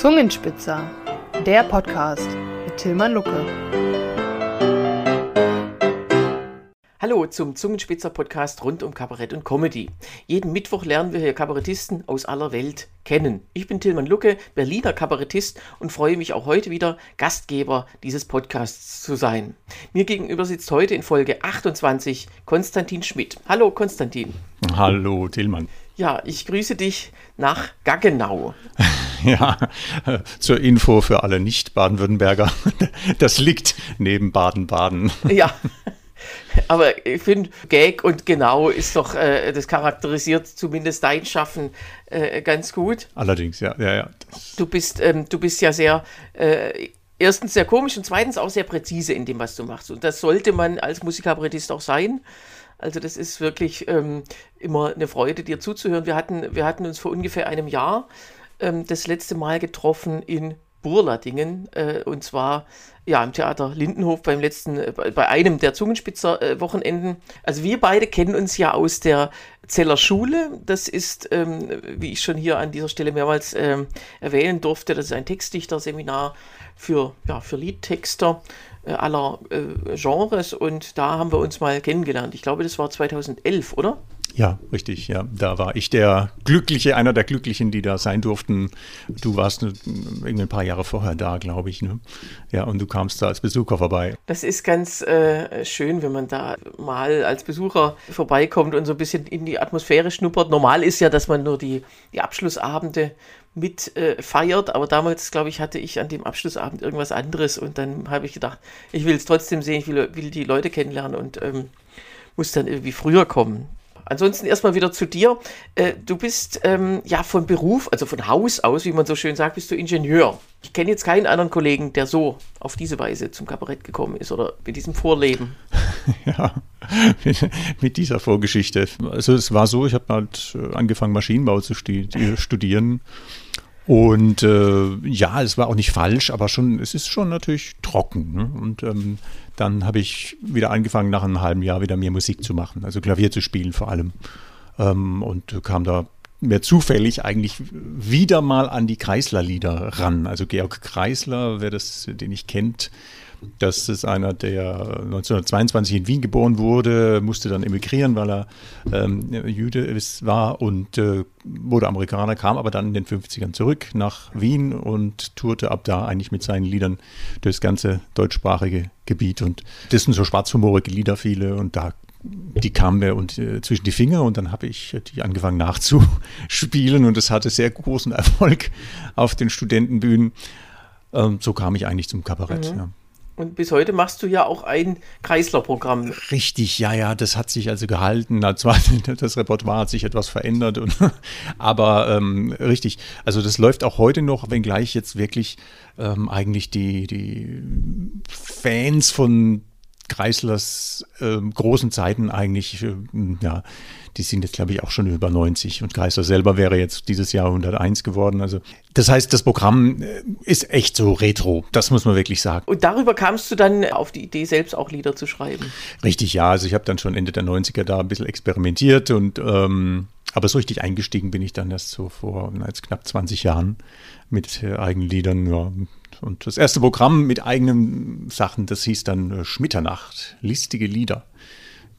Zungenspitzer, der Podcast mit Tilman Lucke. Hallo zum Zungenspitzer-Podcast rund um Kabarett und Comedy. Jeden Mittwoch lernen wir hier Kabarettisten aus aller Welt kennen. Ich bin Tilman Lucke, Berliner Kabarettist und freue mich auch heute wieder, Gastgeber dieses Podcasts zu sein. Mir gegenüber sitzt heute in Folge 28 Konstantin Schmidt. Hallo Konstantin. Hallo Tilman. Ja, ich grüße dich nach Gaggenau. Ja, zur Info für alle Nicht-Baden-Württemberger. Das liegt neben Baden-Baden. Ja. Aber ich finde, Gag und genau ist doch, äh, das charakterisiert zumindest dein Schaffen äh, ganz gut. Allerdings, ja, ja, ja. Du bist, ähm, du bist ja sehr, äh, erstens sehr komisch und zweitens auch sehr präzise in dem, was du machst. Und das sollte man als Musikkabarettist auch sein. Also das ist wirklich ähm, immer eine Freude, dir zuzuhören. Wir hatten, wir hatten uns vor ungefähr einem Jahr ähm, das letzte Mal getroffen in Burladingen äh, und zwar ja im Theater Lindenhof beim letzten äh, bei einem der Zungenspitzer äh, Wochenenden. Also wir beide kennen uns ja aus der Zeller Schule. Das ist, ähm, wie ich schon hier an dieser Stelle mehrmals ähm, erwähnen durfte, das ist ein Textdichterseminar für ja für Liedtexter aller äh, Genres und da haben wir uns mal kennengelernt. Ich glaube, das war 2011, oder? Ja, richtig, ja. Da war ich der Glückliche, einer der Glücklichen, die da sein durften. Du warst irgendwie ein paar Jahre vorher da, glaube ich. Ne? Ja, und du kamst da als Besucher vorbei. Das ist ganz äh, schön, wenn man da mal als Besucher vorbeikommt und so ein bisschen in die Atmosphäre schnuppert. Normal ist ja, dass man nur die, die Abschlussabende mit äh, feiert, aber damals, glaube ich, hatte ich an dem Abschlussabend irgendwas anderes und dann habe ich gedacht, ich will es trotzdem sehen, ich will, will die Leute kennenlernen und ähm, muss dann irgendwie früher kommen. Ansonsten erstmal wieder zu dir. Äh, du bist ähm, ja von Beruf, also von Haus aus, wie man so schön sagt, bist du Ingenieur. Ich kenne jetzt keinen anderen Kollegen, der so auf diese Weise zum Kabarett gekommen ist oder mit diesem Vorleben. Ja, mit, mit dieser Vorgeschichte. Also es war so, ich habe halt äh, angefangen, Maschinenbau zu studieren. Und äh, ja, es war auch nicht falsch, aber schon, es ist schon natürlich trocken. Ne? Und ähm, dann habe ich wieder angefangen, nach einem halben Jahr wieder mehr Musik zu machen, also Klavier zu spielen vor allem. Ähm, und kam da mehr zufällig eigentlich wieder mal an die Kreisler-Lieder ran. Also Georg Kreisler, wer das, den ich kennt, das ist einer, der 1922 in Wien geboren wurde, musste dann emigrieren, weil er ähm, Jude war und äh, wurde Amerikaner, kam aber dann in den 50ern zurück nach Wien und tourte ab da eigentlich mit seinen Liedern durchs ganze deutschsprachige Gebiet. Und das sind so schwarzhumorige Lieder viele und da die kamen mir und, äh, zwischen die Finger und dann habe ich die angefangen nachzuspielen und es hatte sehr großen Erfolg auf den Studentenbühnen. Ähm, so kam ich eigentlich zum Kabarett. Mhm. Ja. Und bis heute machst du ja auch ein Kreisler-Programm. Richtig, ja, ja, das hat sich also gehalten. Das Repertoire hat sich etwas verändert, und, aber ähm, richtig, also das läuft auch heute noch, wenngleich jetzt wirklich ähm, eigentlich die, die Fans von Kreislers äh, großen Zeiten eigentlich, äh, ja, die sind jetzt, glaube ich, auch schon über 90 und Kreisler selber wäre jetzt dieses Jahr 101 geworden. Also das heißt, das Programm äh, ist echt so retro, das muss man wirklich sagen. Und darüber kamst du dann auf die Idee, selbst auch Lieder zu schreiben? Richtig, ja. Also ich habe dann schon Ende der 90er da ein bisschen experimentiert und ähm, aber so richtig eingestiegen bin ich dann erst so vor jetzt knapp 20 Jahren mit äh, eigenen Liedern. Ja. Und das erste Programm mit eigenen Sachen, das hieß dann äh, Schmitternacht, listige Lieder.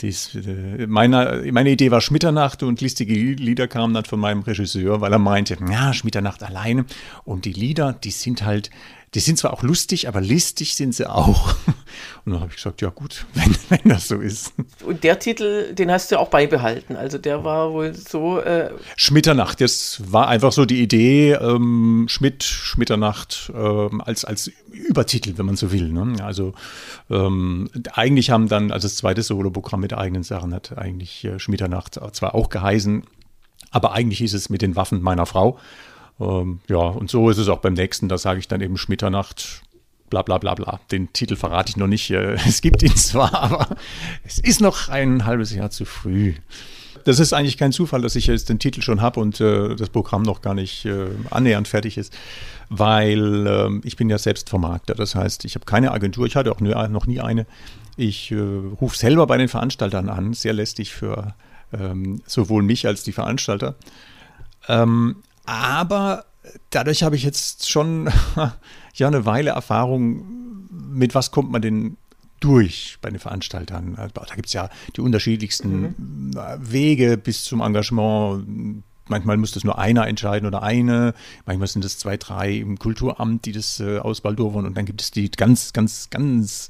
Dies, äh, meine, meine Idee war Schmitternacht und listige Lieder kamen dann von meinem Regisseur, weil er meinte, ja, Schmitternacht alleine. Und die Lieder, die sind halt, die sind zwar auch lustig, aber listig sind sie auch. Und dann habe ich gesagt, ja gut, wenn, wenn das so ist. Und der Titel, den hast du auch beibehalten. Also der war wohl so. Äh Schmitternacht, das war einfach so die Idee, ähm, Schmidt, Schmitternacht ähm, als, als Übertitel, wenn man so will. Ne? Also ähm, eigentlich haben dann, also das zweite Soloprogramm mit eigenen Sachen hat eigentlich äh, Schmitternacht zwar auch geheißen, aber eigentlich hieß es mit den Waffen meiner Frau. Ähm, ja, und so ist es auch beim nächsten. Da sage ich dann eben Schmitternacht, bla bla bla bla. Den Titel verrate ich noch nicht. Äh, es gibt ihn zwar, aber es ist noch ein halbes Jahr zu früh. Das ist eigentlich kein Zufall, dass ich jetzt den Titel schon habe und äh, das Programm noch gar nicht äh, annähernd fertig ist, weil äh, ich bin ja selbst Vermarkter. Das heißt, ich habe keine Agentur, ich hatte auch noch nie eine. Ich äh, rufe selber bei den Veranstaltern an, sehr lästig für ähm, sowohl mich als die Veranstalter. Ähm, aber dadurch habe ich jetzt schon ja eine Weile Erfahrung, mit was kommt man denn durch bei den Veranstaltern. Also, da gibt es ja die unterschiedlichsten mhm. Wege bis zum Engagement. Manchmal muss das nur einer entscheiden oder eine. Manchmal sind es zwei, drei im Kulturamt, die das äh, ausbaldowern. Und dann gibt es die ganz, ganz, ganz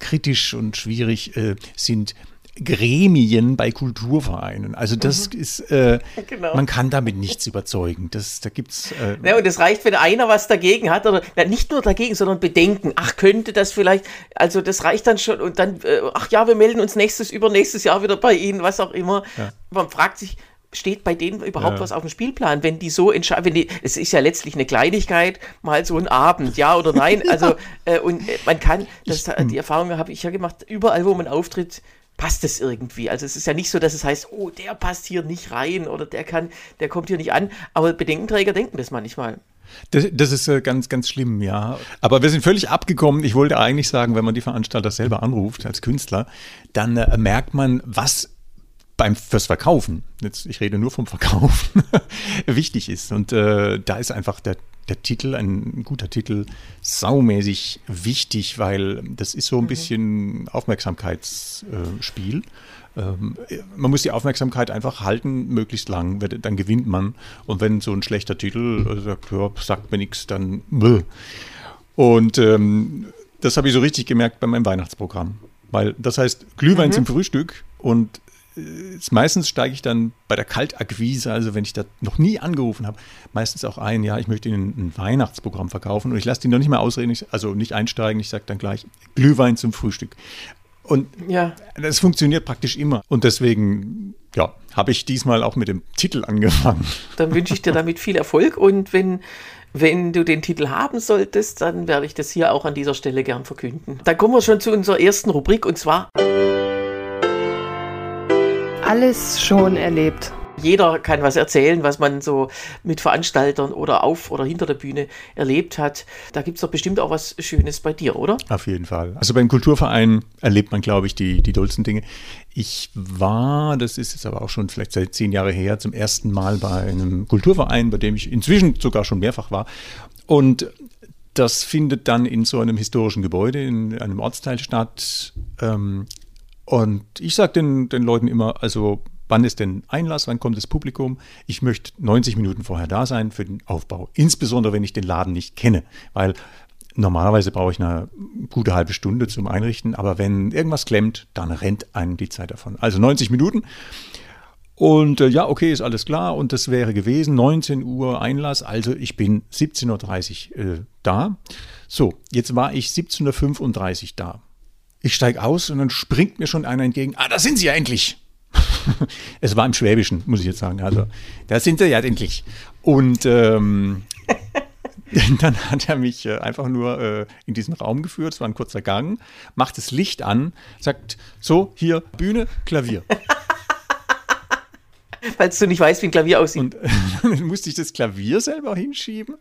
kritisch und schwierig äh, sind Gremien bei Kulturvereinen. Also das mhm. ist, äh, genau. man kann damit nichts überzeugen. Das, da gibt's. Äh, ja, und es reicht, wenn einer was dagegen hat oder ja, nicht nur dagegen, sondern Bedenken. Ach, könnte das vielleicht? Also das reicht dann schon und dann, äh, ach ja, wir melden uns nächstes, übernächstes Jahr wieder bei Ihnen, was auch immer. Ja. Man fragt sich, steht bei denen überhaupt ja. was auf dem Spielplan, wenn die so entscheiden, es ist ja letztlich eine Kleinigkeit, mal so ein Abend, ja oder nein, also äh, und äh, man kann, das, die Erfahrung habe ich ja gemacht, überall wo man auftritt, passt es irgendwie. Also es ist ja nicht so, dass es heißt, oh, der passt hier nicht rein oder der kann, der kommt hier nicht an. Aber Bedenkenträger denken das manchmal. Das, das ist äh, ganz, ganz schlimm, ja. Aber wir sind völlig abgekommen. Ich wollte eigentlich sagen, wenn man die Veranstalter selber anruft als Künstler, dann äh, merkt man, was beim fürs Verkaufen, jetzt ich rede nur vom Verkaufen, wichtig ist. Und äh, da ist einfach der der Titel, ein guter Titel, saumäßig wichtig, weil das ist so ein mhm. bisschen Aufmerksamkeitsspiel. Ähm, man muss die Aufmerksamkeit einfach halten, möglichst lang, dann gewinnt man. Und wenn so ein schlechter Titel äh, sagt, ja, sagt mir nichts, dann. Bäh. Und ähm, das habe ich so richtig gemerkt bei meinem Weihnachtsprogramm. Weil das heißt Glühwein mhm. zum Frühstück und meistens steige ich dann bei der Kaltakquise, also wenn ich da noch nie angerufen habe, meistens auch ein, ja, ich möchte Ihnen ein Weihnachtsprogramm verkaufen und ich lasse die noch nicht mal ausreden, also nicht einsteigen, ich sage dann gleich Glühwein zum Frühstück. Und ja. das funktioniert praktisch immer. Und deswegen, ja, habe ich diesmal auch mit dem Titel angefangen. Dann wünsche ich dir damit viel Erfolg und wenn wenn du den Titel haben solltest, dann werde ich das hier auch an dieser Stelle gern verkünden. Dann kommen wir schon zu unserer ersten Rubrik und zwar alles schon erlebt. Jeder kann was erzählen, was man so mit Veranstaltern oder auf oder hinter der Bühne erlebt hat. Da gibt es doch bestimmt auch was Schönes bei dir, oder? Auf jeden Fall. Also beim Kulturverein erlebt man, glaube ich, die, die dollsten Dinge. Ich war, das ist jetzt aber auch schon vielleicht seit zehn Jahren her, zum ersten Mal bei einem Kulturverein, bei dem ich inzwischen sogar schon mehrfach war. Und das findet dann in so einem historischen Gebäude, in einem Ortsteil statt. Ähm, und ich sage den, den Leuten immer, also wann ist denn Einlass, wann kommt das Publikum? Ich möchte 90 Minuten vorher da sein für den Aufbau. Insbesondere, wenn ich den Laden nicht kenne, weil normalerweise brauche ich eine gute halbe Stunde zum Einrichten, aber wenn irgendwas klemmt, dann rennt einem die Zeit davon. Also 90 Minuten. Und äh, ja, okay, ist alles klar. Und das wäre gewesen 19 Uhr Einlass. Also ich bin 17.30 Uhr äh, da. So, jetzt war ich 17.35 Uhr da. Ich steige aus und dann springt mir schon einer entgegen. Ah, da sind Sie ja endlich. es war im Schwäbischen, muss ich jetzt sagen. Also, da sind Sie ja endlich. Und ähm, dann hat er mich äh, einfach nur äh, in diesen Raum geführt. Es war ein kurzer Gang, macht das Licht an, sagt: So, hier, Bühne, Klavier. Falls du nicht weißt, wie ein Klavier aussieht. Und dann musste ich das Klavier selber hinschieben.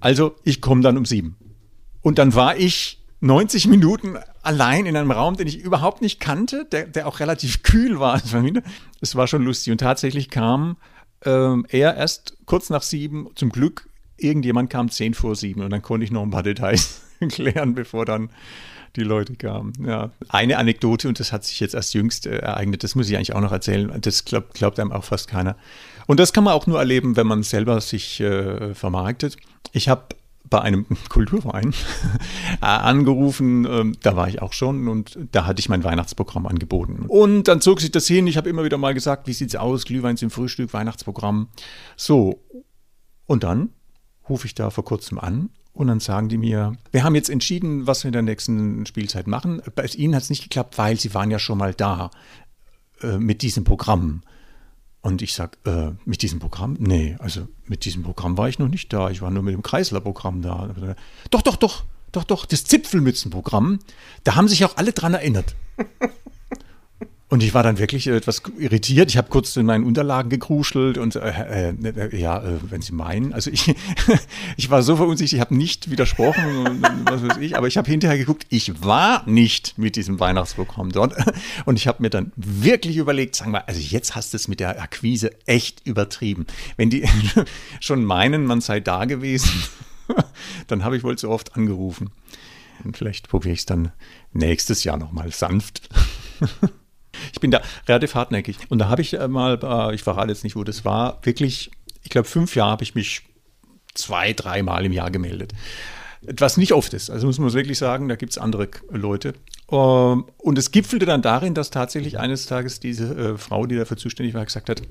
Also, ich komme dann um sieben. Und dann war ich 90 Minuten allein in einem Raum, den ich überhaupt nicht kannte, der, der auch relativ kühl war. Es war schon lustig. Und tatsächlich kam ähm, er erst kurz nach sieben, zum Glück, irgendjemand kam zehn vor sieben und dann konnte ich noch ein paar Details klären, bevor dann die Leute kamen. Ja, eine Anekdote, und das hat sich jetzt erst jüngst äh, ereignet, das muss ich eigentlich auch noch erzählen. Das glaubt, glaubt einem auch fast keiner. Und das kann man auch nur erleben, wenn man selber sich äh, vermarktet. Ich habe bei einem Kulturverein äh, angerufen. Ähm, da war ich auch schon und da hatte ich mein Weihnachtsprogramm angeboten. Und dann zog sich das hin. Ich habe immer wieder mal gesagt, wie sieht's aus? Glühwein zum Frühstück, Weihnachtsprogramm. So. Und dann rufe ich da vor kurzem an und dann sagen die mir, wir haben jetzt entschieden, was wir in der nächsten Spielzeit machen. Bei Ihnen hat es nicht geklappt, weil Sie waren ja schon mal da äh, mit diesem Programm. Und ich sage, äh, mit diesem Programm? Nee, also mit diesem Programm war ich noch nicht da. Ich war nur mit dem Kreisler-Programm da. Doch, doch, doch, doch, doch, das Zipfelmützenprogramm, da haben sich auch alle dran erinnert. Und ich war dann wirklich etwas irritiert. Ich habe kurz in meinen Unterlagen gekruschelt und äh, äh, ja, äh, wenn Sie meinen, also ich, ich war so verunsichert, ich habe nicht widersprochen, was weiß ich, aber ich habe hinterher geguckt, ich war nicht mit diesem Weihnachtsprogramm dort. Und ich habe mir dann wirklich überlegt, sagen wir, also jetzt hast du es mit der Akquise echt übertrieben. Wenn die schon meinen, man sei da gewesen, dann habe ich wohl zu oft angerufen. Und vielleicht probiere ich es dann nächstes Jahr nochmal sanft. Ich bin da relativ hartnäckig. Und da habe ich mal, äh, ich verrate jetzt nicht, wo das war, wirklich, ich glaube, fünf Jahre habe ich mich zwei, dreimal im Jahr gemeldet. Was nicht oft ist. Also muss man wirklich sagen, da gibt es andere Leute. Ähm, und es gipfelte dann darin, dass tatsächlich eines Tages diese äh, Frau, die dafür zuständig war, gesagt hat,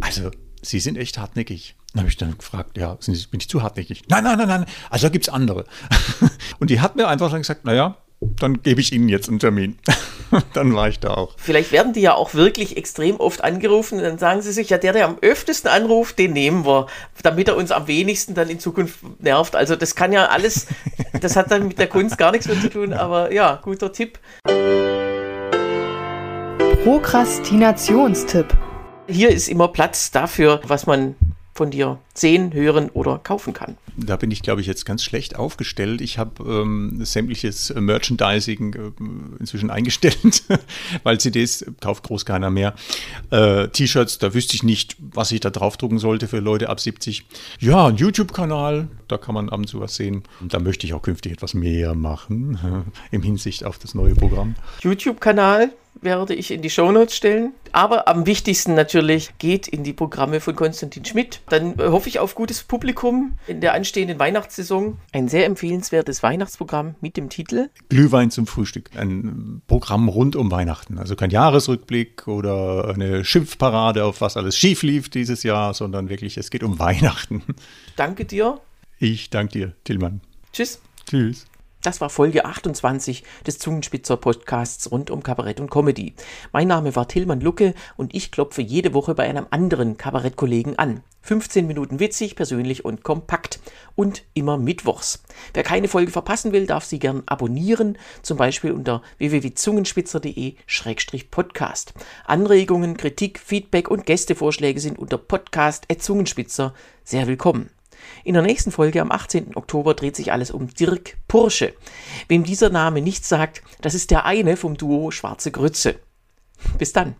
also Sie sind echt hartnäckig. Dann habe ich dann gefragt, ja, Sie, bin ich zu hartnäckig? Nein, nein, nein, nein, also da gibt es andere. und die hat mir einfach dann gesagt, naja, dann gebe ich Ihnen jetzt einen Termin. dann war ich da auch. Vielleicht werden die ja auch wirklich extrem oft angerufen. Dann sagen sie sich, ja, der, der am öftesten anruft, den nehmen wir, damit er uns am wenigsten dann in Zukunft nervt. Also das kann ja alles, das hat dann mit der Kunst gar nichts mehr zu tun, aber ja, guter Tipp. Prokrastinationstipp. Hier ist immer Platz dafür, was man von dir sehen, hören oder kaufen kann. Da bin ich, glaube ich, jetzt ganz schlecht aufgestellt. Ich habe ähm, sämtliches Merchandising äh, inzwischen eingestellt, weil CDs kauft groß keiner mehr. Äh, T-Shirts, da wüsste ich nicht, was ich da draufdrucken sollte für Leute ab 70. Ja, ein YouTube-Kanal, da kann man ab und zu was sehen. Und da möchte ich auch künftig etwas mehr machen, äh, im Hinsicht auf das neue Programm. YouTube-Kanal, werde ich in die Shownotes stellen. Aber am wichtigsten natürlich geht in die Programme von Konstantin Schmidt. Dann hoffe ich auf gutes Publikum in der anstehenden Weihnachtssaison. Ein sehr empfehlenswertes Weihnachtsprogramm mit dem Titel Glühwein zum Frühstück. Ein Programm rund um Weihnachten. Also kein Jahresrückblick oder eine Schimpfparade auf was alles schief lief dieses Jahr, sondern wirklich, es geht um Weihnachten. Danke dir. Ich danke dir, Tillmann. Tschüss. Tschüss. Das war Folge 28 des Zungenspitzer Podcasts rund um Kabarett und Comedy. Mein Name war Tillmann Lucke und ich klopfe jede Woche bei einem anderen Kabarettkollegen an. 15 Minuten witzig, persönlich und kompakt. Und immer mittwochs. Wer keine Folge verpassen will, darf sie gern abonnieren, zum Beispiel unter www.zungenspitzer.de-podcast. Anregungen, Kritik, Feedback und Gästevorschläge sind unter podcast.zungenspitzer sehr willkommen. In der nächsten Folge am 18. Oktober dreht sich alles um Dirk Pursche. Wem dieser Name nichts sagt, das ist der eine vom Duo Schwarze Grütze. Bis dann.